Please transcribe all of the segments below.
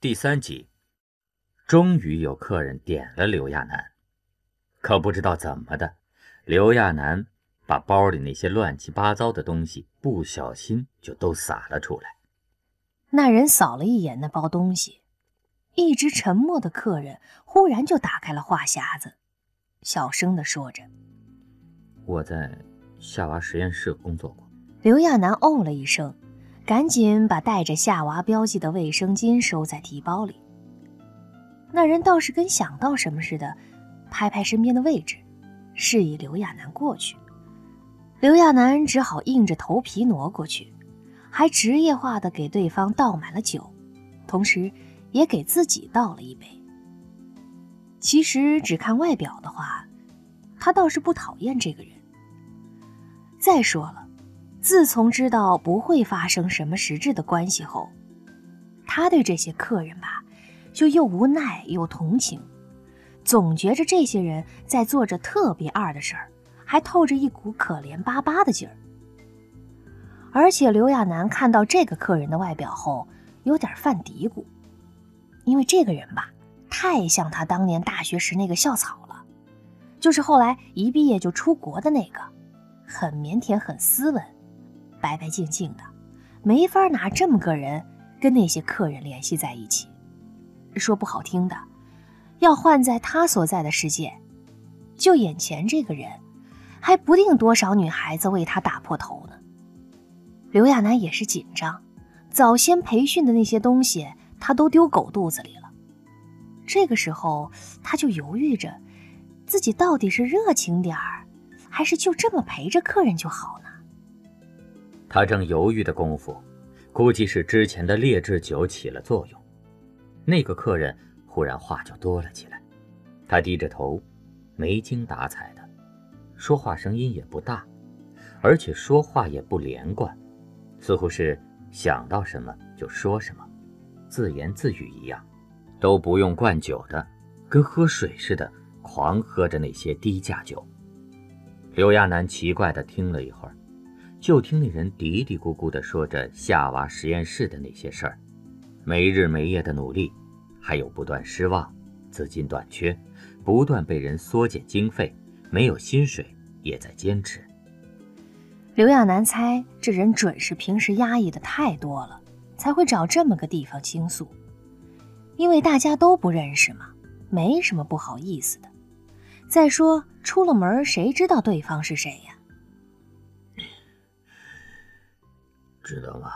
第三集，终于有客人点了刘亚楠，可不知道怎么的，刘亚楠把包里那些乱七八糟的东西不小心就都撒了出来。那人扫了一眼那包东西，一直沉默的客人忽然就打开了话匣子，小声的说着：“我在夏娃实验室工作过。”刘亚楠哦了一声。赶紧把带着夏娃标记的卫生巾收在提包里。那人倒是跟想到什么似的，拍拍身边的位置，示意刘亚楠过去。刘亚楠只好硬着头皮挪过去，还职业化的给对方倒满了酒，同时也给自己倒了一杯。其实只看外表的话，他倒是不讨厌这个人。再说了。自从知道不会发生什么实质的关系后，他对这些客人吧，就又无奈又同情，总觉着这些人在做着特别二的事儿，还透着一股可怜巴巴的劲儿。而且刘亚楠看到这个客人的外表后，有点犯嘀咕，因为这个人吧，太像他当年大学时那个校草了，就是后来一毕业就出国的那个，很腼腆，很斯文。白白净净的，没法拿这么个人跟那些客人联系在一起。说不好听的，要换在他所在的世界，就眼前这个人，还不定多少女孩子为他打破头呢。刘亚楠也是紧张，早先培训的那些东西，他都丢狗肚子里了。这个时候，他就犹豫着，自己到底是热情点儿，还是就这么陪着客人就好呢？他正犹豫的功夫，估计是之前的劣质酒起了作用，那个客人忽然话就多了起来。他低着头，没精打采的，说话声音也不大，而且说话也不连贯，似乎是想到什么就说什么，自言自语一样，都不用灌酒的，跟喝水似的，狂喝着那些低价酒。刘亚楠奇怪的听了一会儿。就听那人嘀嘀咕咕地说着夏娃实验室的那些事儿，没日没夜的努力，还有不断失望，资金短缺，不断被人缩减经费，没有薪水，也在坚持。刘亚楠猜这人准是平时压抑的太多了，才会找这么个地方倾诉，因为大家都不认识嘛，没什么不好意思的。再说出了门，谁知道对方是谁呀？知道吗？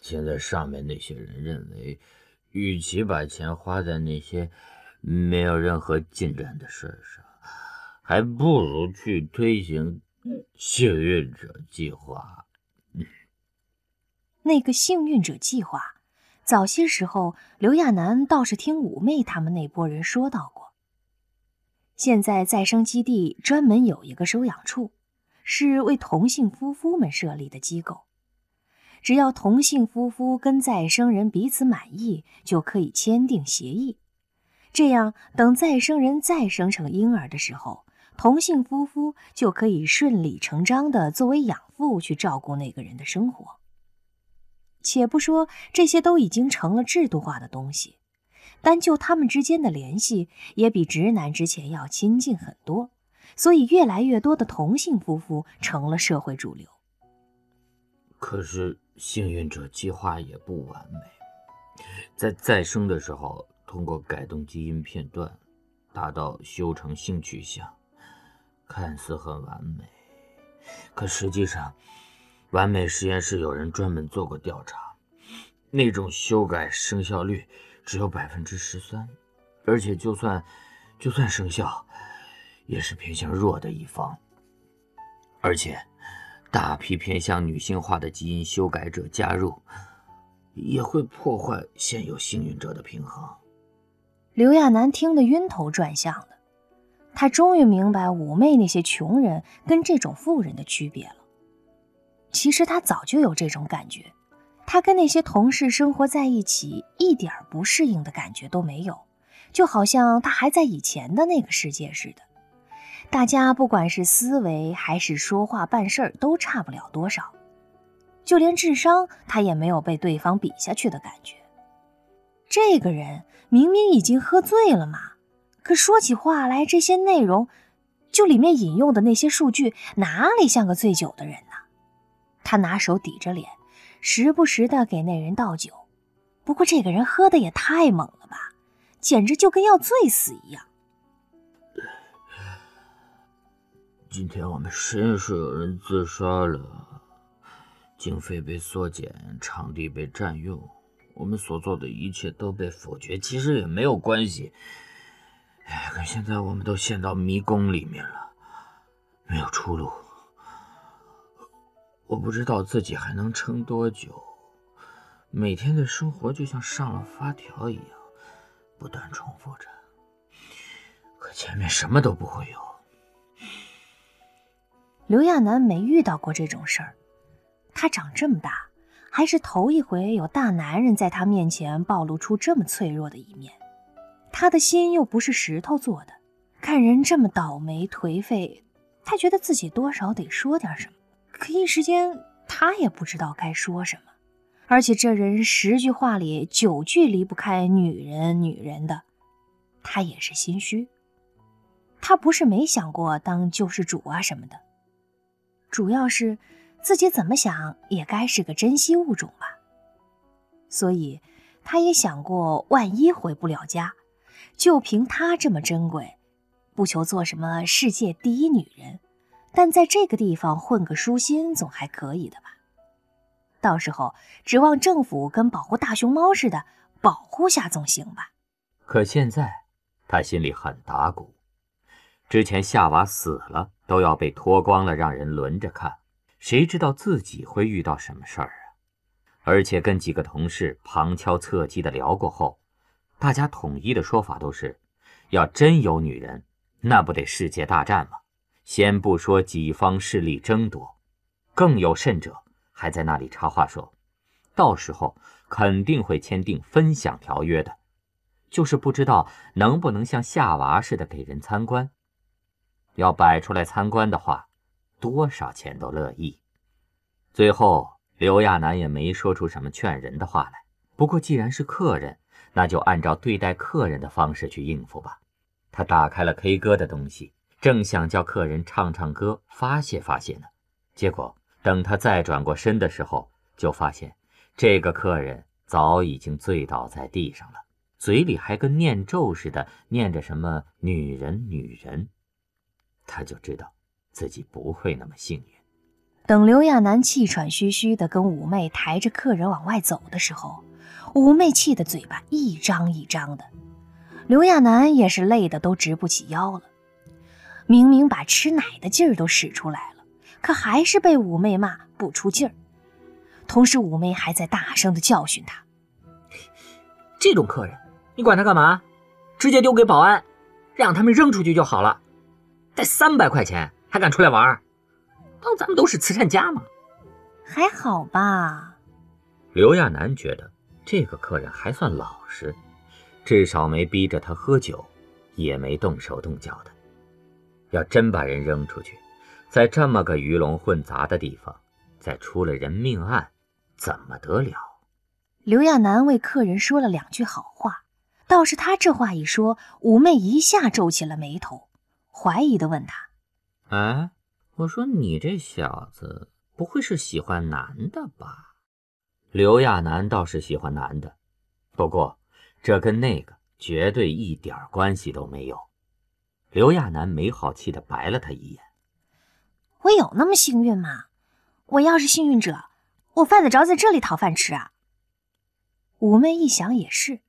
现在上面那些人认为，与其把钱花在那些没有任何进展的事上，还不如去推行幸运者计划。那个幸运者计划，早些时候刘亚楠倒是听五妹他们那波人说到过。现在再生基地专门有一个收养处。是为同性夫妇们设立的机构，只要同性夫妇跟再生人彼此满意，就可以签订协议。这样，等再生人再生成婴儿的时候，同性夫妇就可以顺理成章的作为养父去照顾那个人的生活。且不说这些都已经成了制度化的东西，单就他们之间的联系，也比直男之前要亲近很多。所以，越来越多的同性夫妇成了社会主流。可是，幸运者计划也不完美。在再生的时候，通过改动基因片段，达到修成性取向，看似很完美。可实际上，完美实验室有人专门做过调查，那种修改生效率只有百分之十三，而且就算就算生效。也是偏向弱的一方，而且大批偏向女性化的基因修改者加入，也会破坏现有幸运者的平衡。刘亚楠听得晕头转向的，他终于明白妩媚那些穷人跟这种富人的区别了。其实他早就有这种感觉，他跟那些同事生活在一起，一点不适应的感觉都没有，就好像他还在以前的那个世界似的。大家不管是思维还是说话办事儿都差不了多少，就连智商他也没有被对方比下去的感觉。这个人明明已经喝醉了嘛，可说起话来，这些内容，就里面引用的那些数据，哪里像个醉酒的人呢？他拿手抵着脸，时不时的给那人倒酒。不过这个人喝的也太猛了吧，简直就跟要醉死一样。今天我们实验室有人自杀了，经费被缩减，场地被占用，我们所做的一切都被否决。其实也没有关系，哎，可现在我们都陷到迷宫里面了，没有出路。我不知道自己还能撑多久，每天的生活就像上了发条一样，不断重复着，可前面什么都不会有。刘亚楠没遇到过这种事儿，他长这么大，还是头一回有大男人在他面前暴露出这么脆弱的一面。他的心又不是石头做的，看人这么倒霉颓废，他觉得自己多少得说点什么，可一时间他也不知道该说什么。而且这人十句话里九句离不开女人女人的，他也是心虚。他不是没想过当救世主啊什么的。主要是自己怎么想也该是个珍稀物种吧，所以他也想过，万一回不了家，就凭他这么珍贵，不求做什么世界第一女人，但在这个地方混个舒心总还可以的吧。到时候指望政府跟保护大熊猫似的保护下总行吧。可现在他心里很打鼓。之前夏娃死了都要被脱光了让人轮着看，谁知道自己会遇到什么事儿啊？而且跟几个同事旁敲侧击的聊过后，大家统一的说法都是：要真有女人，那不得世界大战吗？先不说几方势力争夺，更有甚者还在那里插话说，到时候肯定会签订分享条约的，就是不知道能不能像夏娃似的给人参观。要摆出来参观的话，多少钱都乐意。最后，刘亚楠也没说出什么劝人的话来。不过，既然是客人，那就按照对待客人的方式去应付吧。他打开了 K 歌的东西，正想叫客人唱唱歌发泄发泄呢，结果等他再转过身的时候，就发现这个客人早已经醉倒在地上了，嘴里还跟念咒似的念着什么“女人，女人”。他就知道自己不会那么幸运。等刘亚楠气喘吁吁地跟五妹抬着客人往外走的时候，五妹气得嘴巴一张一张的，刘亚楠也是累得都直不起腰了。明明把吃奶的劲儿都使出来了，可还是被五妹骂不出劲儿。同时，五妹还在大声地教训他：“这种客人，你管他干嘛？直接丢给保安，让他们扔出去就好了。”才三百块钱还敢出来玩？当咱们都是慈善家吗？还好吧。刘亚楠觉得这个客人还算老实，至少没逼着他喝酒，也没动手动脚的。要真把人扔出去，在这么个鱼龙混杂的地方，再出了人命案，怎么得了？刘亚楠为客人说了两句好话，倒是他这话一说，五妹一下皱起了眉头。怀疑的问他：“哎，我说你这小子不会是喜欢男的吧？”刘亚楠倒是喜欢男的，不过这跟那个绝对一点关系都没有。刘亚楠没好气的白了他一眼：“我有那么幸运吗？我要是幸运者，我犯得着在这里讨饭吃啊？”五妹一想也是，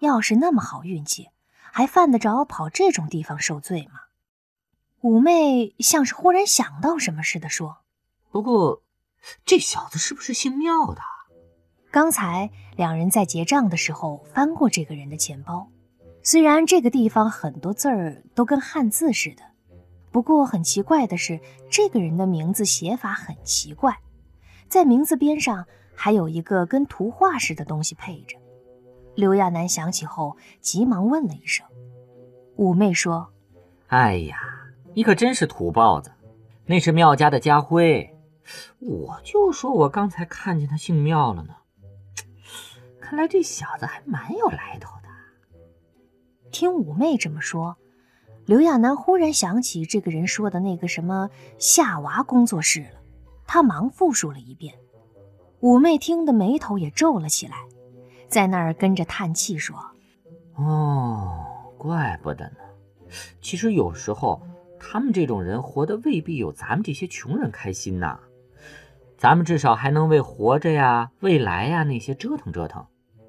要是那么好运气。还犯得着跑这种地方受罪吗？五妹像是忽然想到什么似的说：“不过，这小子是不是姓妙的？刚才两人在结账的时候翻过这个人的钱包，虽然这个地方很多字儿都跟汉字似的，不过很奇怪的是，这个人的名字写法很奇怪，在名字边上还有一个跟图画似的东西配着。”刘亚楠想起后，急忙问了一声。五妹说：“哎呀，你可真是土包子！那是妙家的家徽，我就说我刚才看见他姓妙了呢。看来这小子还蛮有来头的。听五妹这么说，刘亚楠忽然想起这个人说的那个什么夏娃工作室了，他忙复述了一遍。五妹听得眉头也皱了起来，在那儿跟着叹气说：“哦，怪不得呢。其实有时候他们这种人活得未必有咱们这些穷人开心呐。咱们至少还能为活着呀、未来呀那些折腾折腾，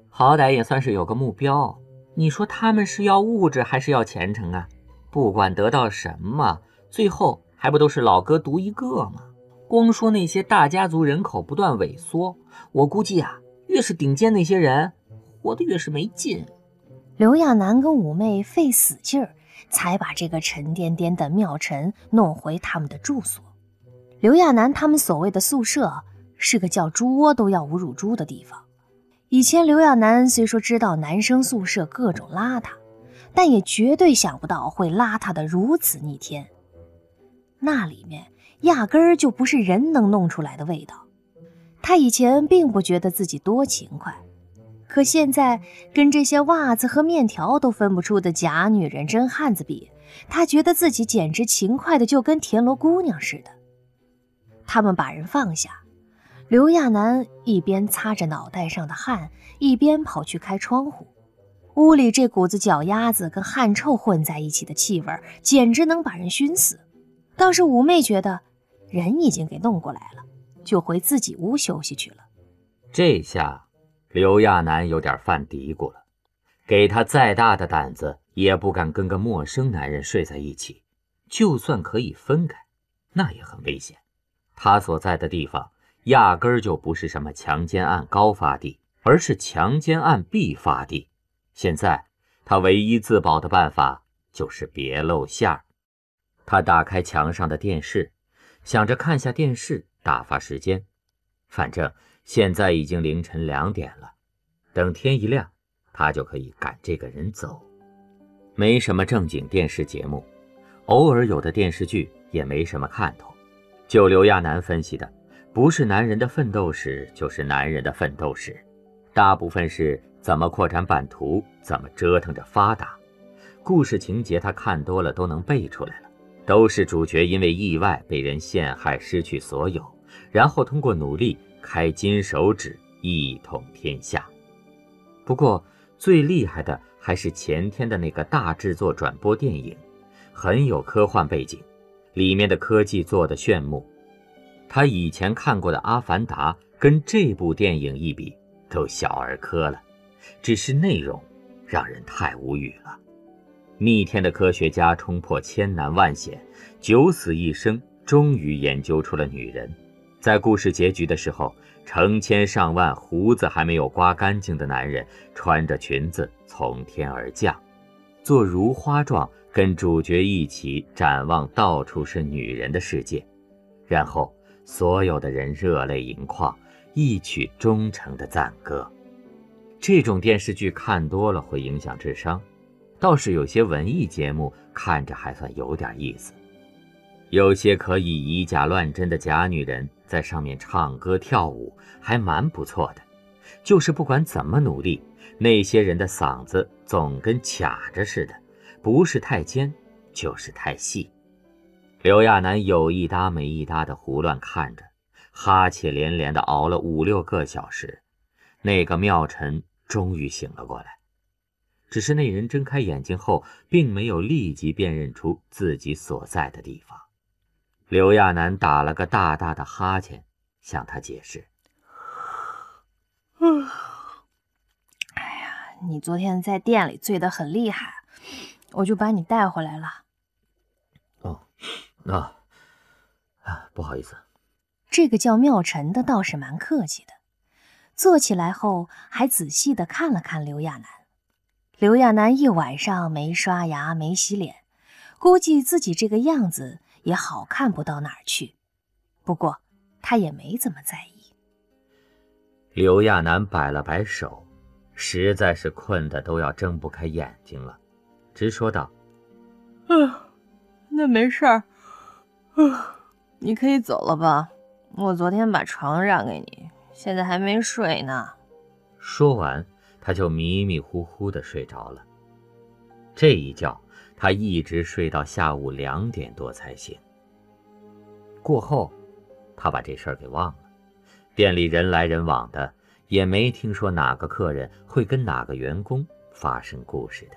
好歹也算是有个目标。你说他们是要物质还是要前程啊？不管得到什么，最后还不都是老哥独一个吗？”光说那些大家族人口不断萎缩，我估计啊，越是顶尖那些人，活得越是没劲。刘亚楠跟五妹费死劲儿，才把这个沉甸甸的妙尘弄回他们的住所。刘亚楠他们所谓的宿舍，是个叫猪窝都要侮辱猪的地方。以前刘亚楠虽说知道男生宿舍各种邋遢，但也绝对想不到会邋遢的如此逆天。那里面。压根儿就不是人能弄出来的味道。他以前并不觉得自己多勤快，可现在跟这些袜子和面条都分不出的假女人真汉子比，他觉得自己简直勤快的就跟田螺姑娘似的。他们把人放下，刘亚楠一边擦着脑袋上的汗，一边跑去开窗户。屋里这股子脚丫子跟汗臭混在一起的气味，简直能把人熏死。倒是五妹觉得。人已经给弄过来了，就回自己屋休息去了。这下刘亚楠有点犯嘀咕了，给他再大的胆子，也不敢跟个陌生男人睡在一起。就算可以分开，那也很危险。他所在的地方压根儿就不是什么强奸案高发地，而是强奸案必发地。现在他唯一自保的办法就是别露馅儿。他打开墙上的电视。想着看下电视打发时间，反正现在已经凌晨两点了，等天一亮，他就可以赶这个人走。没什么正经电视节目，偶尔有的电视剧也没什么看头。就刘亚楠分析的，不是男人的奋斗史，就是男人的奋斗史，大部分是怎么扩展版图，怎么折腾着发达。故事情节他看多了都能背出来了。都是主角因为意外被人陷害失去所有，然后通过努力开金手指一统天下。不过最厉害的还是前天的那个大制作转播电影，很有科幻背景，里面的科技做的炫目。他以前看过的《阿凡达》跟这部电影一比，都小儿科了，只是内容让人太无语了。逆天的科学家冲破千难万险，九死一生，终于研究出了女人。在故事结局的时候，成千上万胡子还没有刮干净的男人，穿着裙子从天而降，做如花状，跟主角一起展望到处是女人的世界。然后，所有的人热泪盈眶，一曲忠诚的赞歌。这种电视剧看多了会影响智商。倒是有些文艺节目看着还算有点意思，有些可以以假乱真的假女人在上面唱歌跳舞，还蛮不错的。就是不管怎么努力，那些人的嗓子总跟卡着似的，不是太尖，就是太细。刘亚楠有一搭没一搭的胡乱看着，哈欠连连的熬了五六个小时，那个妙晨终于醒了过来。只是那人睁开眼睛后，并没有立即辨认出自己所在的地方。刘亚楠打了个大大的哈欠，向他解释：“嗯，哎呀，你昨天在店里醉得很厉害，我就把你带回来了。”“哦，那，啊，不好意思。”这个叫妙晨的倒是蛮客气的，坐起来后还仔细的看了看刘亚楠。刘亚楠一晚上没刷牙、没洗脸，估计自己这个样子也好看不到哪儿去。不过他也没怎么在意。刘亚楠摆了摆手，实在是困得都要睁不开眼睛了，直说道：“嗯，那没事儿，嗯，你可以走了吧。我昨天把床让给你，现在还没睡呢。”说完。他就迷迷糊糊的睡着了。这一觉，他一直睡到下午两点多才醒。过后，他把这事儿给忘了。店里人来人往的，也没听说哪个客人会跟哪个员工发生故事的。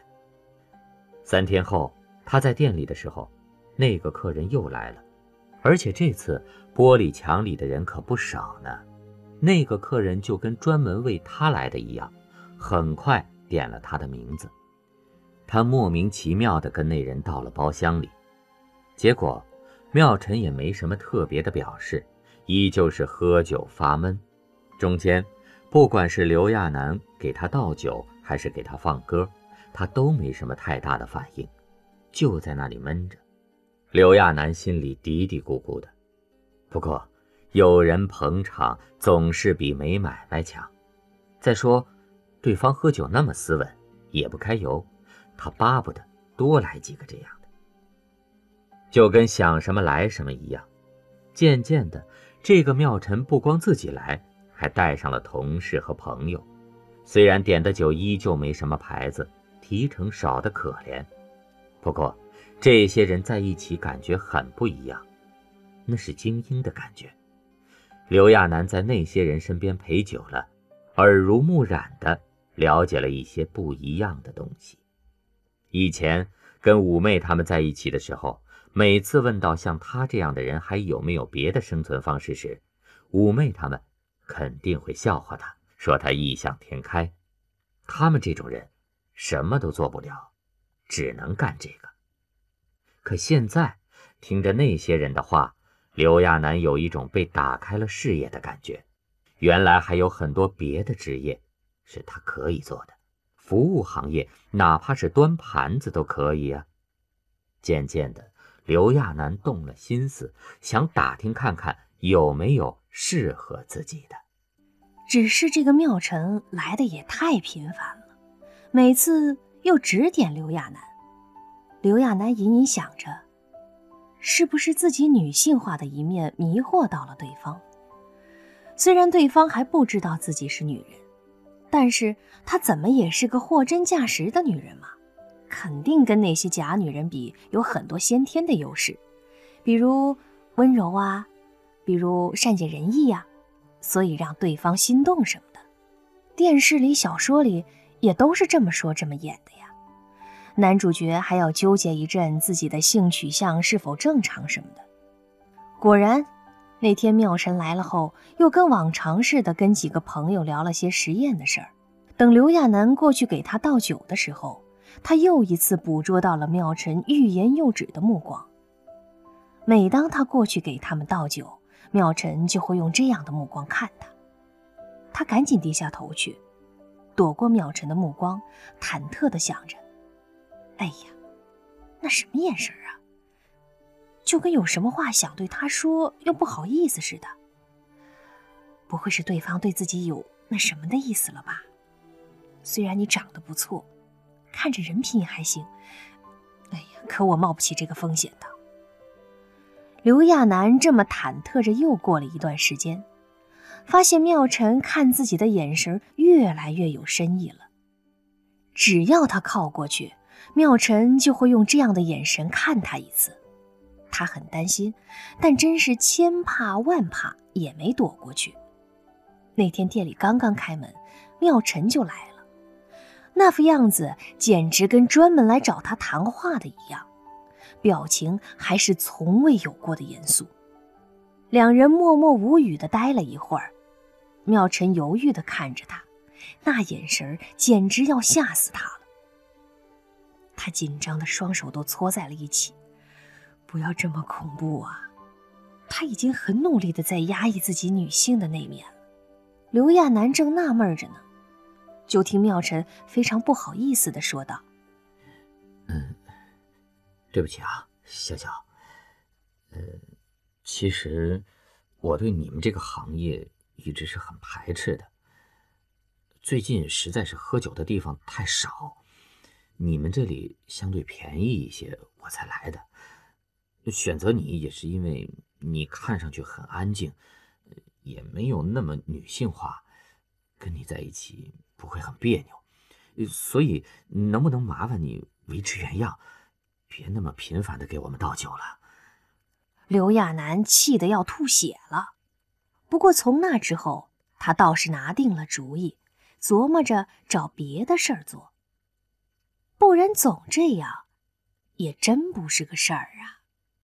三天后，他在店里的时候，那个客人又来了，而且这次玻璃墙里的人可不少呢。那个客人就跟专门为他来的一样，很快点了他的名字。他莫名其妙地跟那人到了包厢里，结果妙晨也没什么特别的表示，依旧是喝酒发闷。中间，不管是刘亚楠给他倒酒，还是给他放歌，他都没什么太大的反应，就在那里闷着。刘亚楠心里嘀嘀咕咕的，不过有人捧场总是比没买卖强。再说，对方喝酒那么斯文，也不开油。他巴不得多来几个这样的，就跟想什么来什么一样。渐渐的，这个妙晨不光自己来，还带上了同事和朋友。虽然点的酒依旧没什么牌子，提成少得可怜，不过这些人在一起感觉很不一样，那是精英的感觉。刘亚楠在那些人身边陪酒了，耳濡目染的了解了一些不一样的东西。以前跟五妹他们在一起的时候，每次问到像他这样的人还有没有别的生存方式时，五妹他们肯定会笑话他，说他异想天开。他们这种人什么都做不了，只能干这个。可现在听着那些人的话，刘亚楠有一种被打开了视野的感觉。原来还有很多别的职业是他可以做的。服务行业，哪怕是端盘子都可以啊。渐渐的，刘亚楠动了心思，想打听看看有没有适合自己的。只是这个妙晨来的也太频繁了，每次又指点刘亚楠。刘亚楠隐隐想着，是不是自己女性化的一面迷惑到了对方？虽然对方还不知道自己是女人。但是她怎么也是个货真价实的女人嘛，肯定跟那些假女人比有很多先天的优势，比如温柔啊，比如善解人意呀，所以让对方心动什么的。电视里、小说里也都是这么说、这么演的呀。男主角还要纠结一阵自己的性取向是否正常什么的。果然。那天妙晨来了后，又跟往常似的跟几个朋友聊了些实验的事儿。等刘亚楠过去给他倒酒的时候，他又一次捕捉到了妙晨欲言又止的目光。每当他过去给他们倒酒，妙晨就会用这样的目光看他。他赶紧低下头去，躲过妙晨的目光，忐忑地想着：“哎呀，那什么眼神啊？”就跟有什么话想对他说又不好意思似的，不会是对方对自己有那什么的意思了吧？虽然你长得不错，看着人品也还行，哎呀，可我冒不起这个风险的。刘亚楠这么忐忑着，又过了一段时间，发现妙晨看自己的眼神越来越有深意了。只要他靠过去，妙晨就会用这样的眼神看他一次。他很担心，但真是千怕万怕也没躲过去。那天店里刚刚开门，妙晨就来了，那副样子简直跟专门来找他谈话的一样，表情还是从未有过的严肃。两人默默无语的待了一会儿，妙晨犹豫的看着他，那眼神简直要吓死他了。他紧张的双手都搓在了一起。不要这么恐怖啊！他已经很努力的在压抑自己女性的那面了。刘亚楠正纳闷着呢，就听妙晨非常不好意思的说道：“嗯，对不起啊，小小。呃，其实我对你们这个行业一直是很排斥的。最近实在是喝酒的地方太少，你们这里相对便宜一些，我才来的。”选择你也是因为你看上去很安静，也没有那么女性化，跟你在一起不会很别扭。所以，能不能麻烦你维持原样，别那么频繁的给我们倒酒了？刘亚楠气得要吐血了。不过从那之后，他倒是拿定了主意，琢磨着找别的事儿做。不然总这样，也真不是个事儿啊。